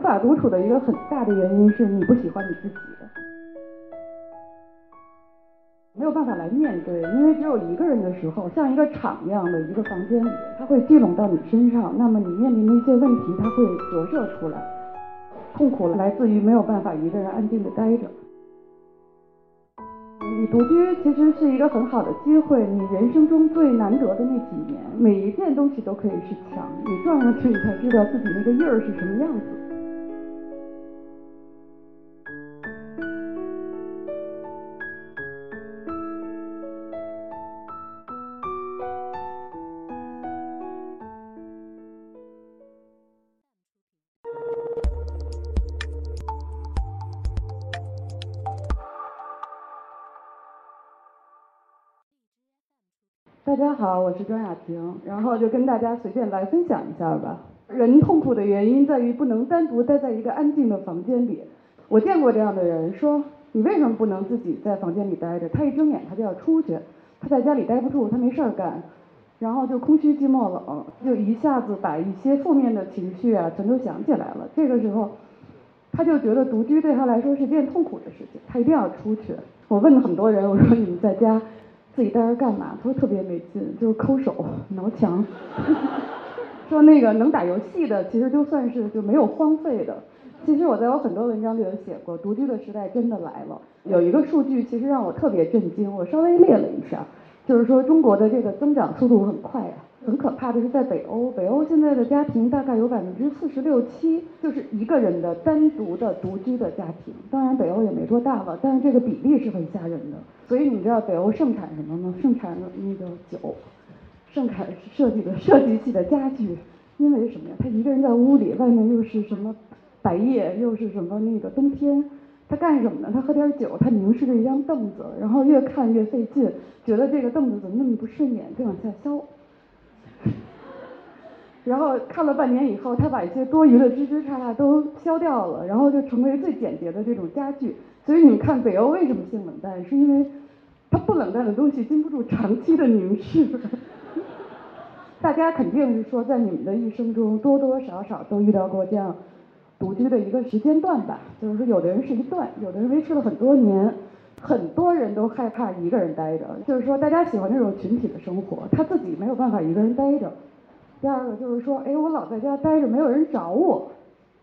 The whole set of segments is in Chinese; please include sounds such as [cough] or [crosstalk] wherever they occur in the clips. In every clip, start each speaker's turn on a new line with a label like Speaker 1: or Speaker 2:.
Speaker 1: 无法独处的一个很大的原因是你不喜欢你自己的，没有办法来面对，因为只有一个人的时候，像一个场一样的一个房间里，它会聚拢到你身上，那么你面临的一些问题，它会折射出来，痛苦来自于没有办法一个人安静的待着。你独居其实是一个很好的机会，你人生中最难得的那几年，每一件东西都可以是墙，你撞上去你才知道自己那个印儿是什么样子。大家好，我是庄雅婷，然后就跟大家随便来分享一下吧。人痛苦的原因在于不能单独待在一个安静的房间里。我见过这样的人，说你为什么不能自己在房间里待着？他一睁眼他就要出去，他在家里待不住，他没事儿干，然后就空虚寂寞冷，就一下子把一些负面的情绪啊全都想起来了。这个时候，他就觉得独居对他来说是件痛苦的事情，他一定要出去。我问了很多人，我说你们在家。自己待着干嘛？他说特别没劲，就是抠手、挠墙。[laughs] 说那个能打游戏的，其实就算是就没有荒废的。其实我在我很多文章里有写过，独居的时代真的来了。有一个数据其实让我特别震惊，我稍微列了一下，就是说中国的这个增长速度很快啊。很可怕的是，在北欧，北欧现在的家庭大概有百分之四十六七就是一个人的单独的独居的家庭。当然，北欧也没多大了，但是这个比例是很吓人的。所以你知道北欧盛产什么吗？盛产那个酒，盛产设计的设计系的家具。因为什么呀？他一个人在屋里，外面又是什么白夜，又是什么那个冬天，他干什么呢？他喝点酒，他凝视着一张凳子，然后越看越费劲，觉得这个凳子怎么那么不顺眼，就往下削。然后看了半年以后，他把一些多余的枝枝杈杈都削掉了，然后就成为最简洁的这种家具。所以你看北欧为什么性冷淡，是因为它不冷淡的东西经不住长期的凝视。大家肯定是说，在你们的一生中多多少少都遇到过这样独居的一个时间段吧。就是说，有的人是一段，有的人维持了很多年。很多人都害怕一个人待着，就是说大家喜欢那种群体的生活，他自己没有办法一个人待着。第二个就是说，哎，我老在家待着，没有人找我，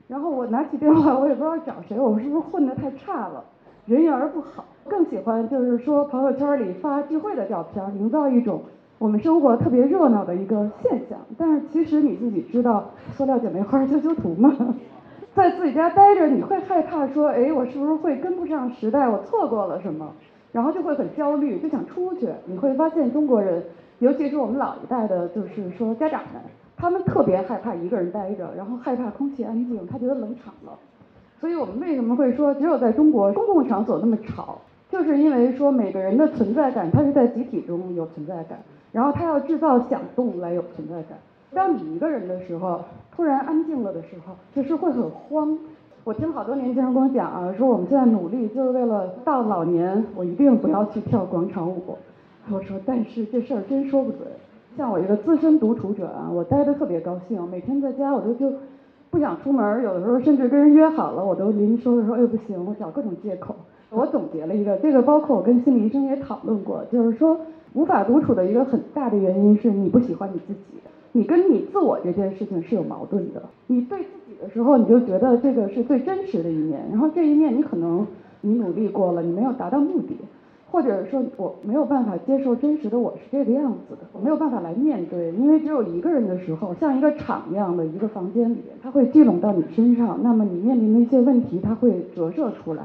Speaker 1: 然后我拿起电话，我也不知道找谁，我是不是混得太差了，人缘不好。更喜欢就是说朋友圈里发聚会的照片，营造一种我们生活特别热闹的一个现象。但是其实你自己知道，塑料姐妹花修修图吗？[laughs] 在自己家待着，你会害怕说，哎，我是不是会跟不上时代，我错过了什么？然后就会很焦虑，就想出去。你会发现中国人，尤其是我们老一代的，就是说家长们，他们特别害怕一个人待着，然后害怕空气安静，他觉得冷场了。所以我们为什么会说，只有在中国公共场所那么吵，就是因为说每个人的存在感，他是在集体中有存在感，然后他要制造响动来有存在感。当你一个人的时候，突然安静了的时候，就是会很慌。我听好多年轻人跟我讲啊，说我们现在努力就是为了到老年，我一定不要去跳广场舞。我说，但是这事儿真说不准。像我一个资深独处者啊，我待的特别高兴，每天在家我都就不想出门，有的时候甚至跟人约好了，我都临时说的时候，哎不行，我找各种借口。我总结了一个，[laughs] 这个包括我跟心理医生也讨论过，就是说无法独处的一个很大的原因是你不喜欢你自己。你跟你自我这件事情是有矛盾的。你对自己的时候，你就觉得这个是最真实的一面，然后这一面你可能你努力过了，你没有达到目的，或者说我没有办法接受真实的我是这个样子的，我没有办法来面对，因为只有一个人的时候，像一个场一样的一个房间里，它会聚拢到你身上，那么你面临的一些问题，它会折射出来。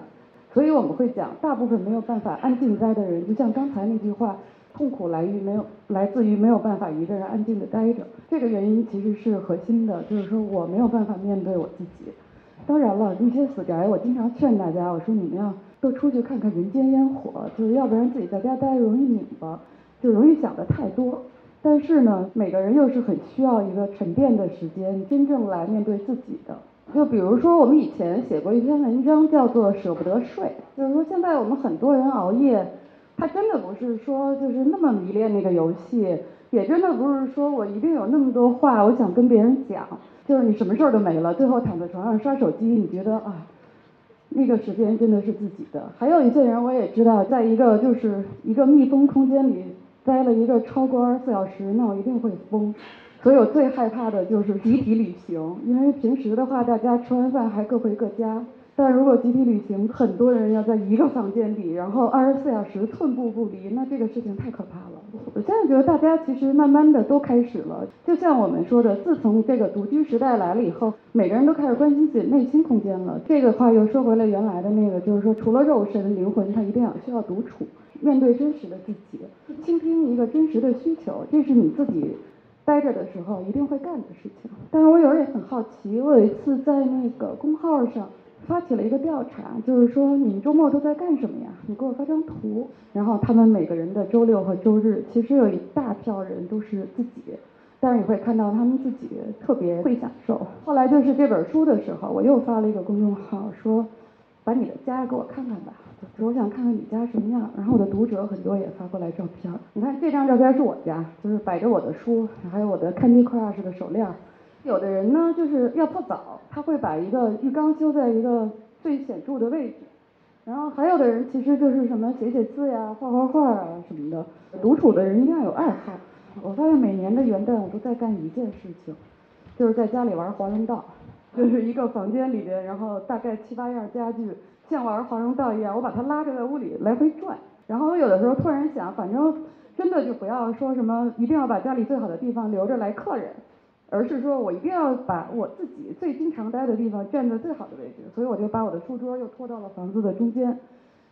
Speaker 1: 所以我们会讲，大部分没有办法安静待的人，就像刚才那句话。痛苦来于没有，来自于没有办法一个人安静的待着。这个原因其实是核心的，就是说我没有办法面对我自己。当然了，那些死宅，我经常劝大家，我说你们要多出去看看人间烟火，就是要不然自己在家待容易拧巴，就容易想的太多。但是呢，每个人又是很需要一个沉淀的时间，真正来面对自己的。就比如说，我们以前写过一篇文章，叫做《舍不得睡》，就是说现在我们很多人熬夜。他真的不是说就是那么迷恋那个游戏，也真的不是说我一定有那么多话我想跟别人讲，就是你什么事儿都没了，最后躺在床上刷手机，你觉得啊，那个时间真的是自己的。还有一些人我也知道，在一个就是一个密封空间里待了一个超过二十四小时，那我一定会疯。所以我最害怕的就是集体旅行，因为平时的话大家吃完饭还各回各家。但如果集体旅行，很多人要在一个房间里，然后二十四小时寸步不离，那这个事情太可怕了。我现在觉得大家其实慢慢的都开始了，就像我们说的，自从这个独居时代来了以后，每个人都开始关心自己内心空间了。这个话又说回了原来的那个，就是说除了肉身，灵魂它一定要需要独处，面对真实的自己，倾听一个真实的需求，这是你自己待着的时候一定会干的事情。但是我有时候也很好奇，我有一次在那个公号上。发起了一个调查，就是说你们周末都在干什么呀？你给我发张图。然后他们每个人的周六和周日，其实有一大票人都是自己，但是你会看到他们自己特别会享受。后来就是这本书的时候，我又发了一个公众号，说把你的家给我看看吧，就是我想看看你家什么样。然后我的读者很多也发过来照片，你看这张照片是我家，就是摆着我的书，还有我的 Candy Crush 的手链。有的人呢，就是要泡澡，他会把一个浴缸修在一个最显著的位置。然后还有的人其实就是什么写写字呀、画画画啊什么的。独处的人一定要有爱好。我发现每年的元旦我都在干一件事情，就是在家里玩华容道，就是一个房间里边，然后大概七八样家具，像玩华容道一样，我把它拉着在屋里来回转。然后我有的时候突然想，反正真的就不要说什么一定要把家里最好的地方留着来客人。而是说我一定要把我自己最经常待的地方站在最好的位置，所以我就把我的书桌又拖到了房子的中间，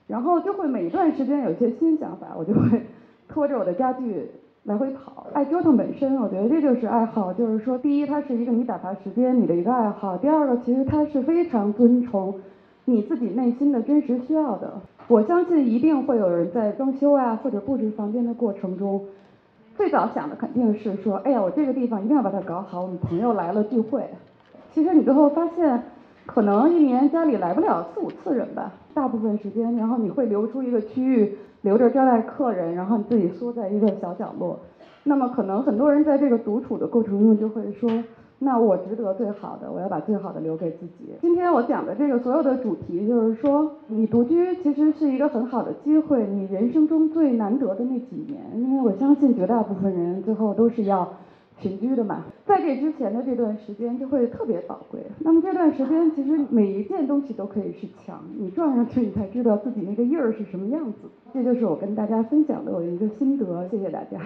Speaker 1: 然后就会每一段时间有一些新想法，我就会 [laughs] 拖着我的家具来回跑。爱折腾本身，我觉得这就是爱好，就是说，第一，它是一个你打发时间你的一个爱好；第二个，其实它是非常遵从你自己内心的真实需要的。我相信一定会有人在装修啊或者布置房间的过程中。最早想的肯定是说，哎呀，我这个地方一定要把它搞好，我们朋友来了聚会。其实你最后发现，可能一年家里来不了四五次人吧，大部分时间，然后你会留出一个区域，留着招待客人，然后你自己缩在一个小角落。那么可能很多人在这个独处的过程中就会说。那我值得最好的，我要把最好的留给自己。今天我讲的这个所有的主题，就是说，你独居其实是一个很好的机会，你人生中最难得的那几年，因为我相信绝大部分人最后都是要群居的嘛，在这之前的这段时间就会特别宝贵。那么这段时间，其实每一件东西都可以是墙，你撞上去，你才知道自己那个印儿是什么样子。这就是我跟大家分享的我的一个心得，谢谢大家。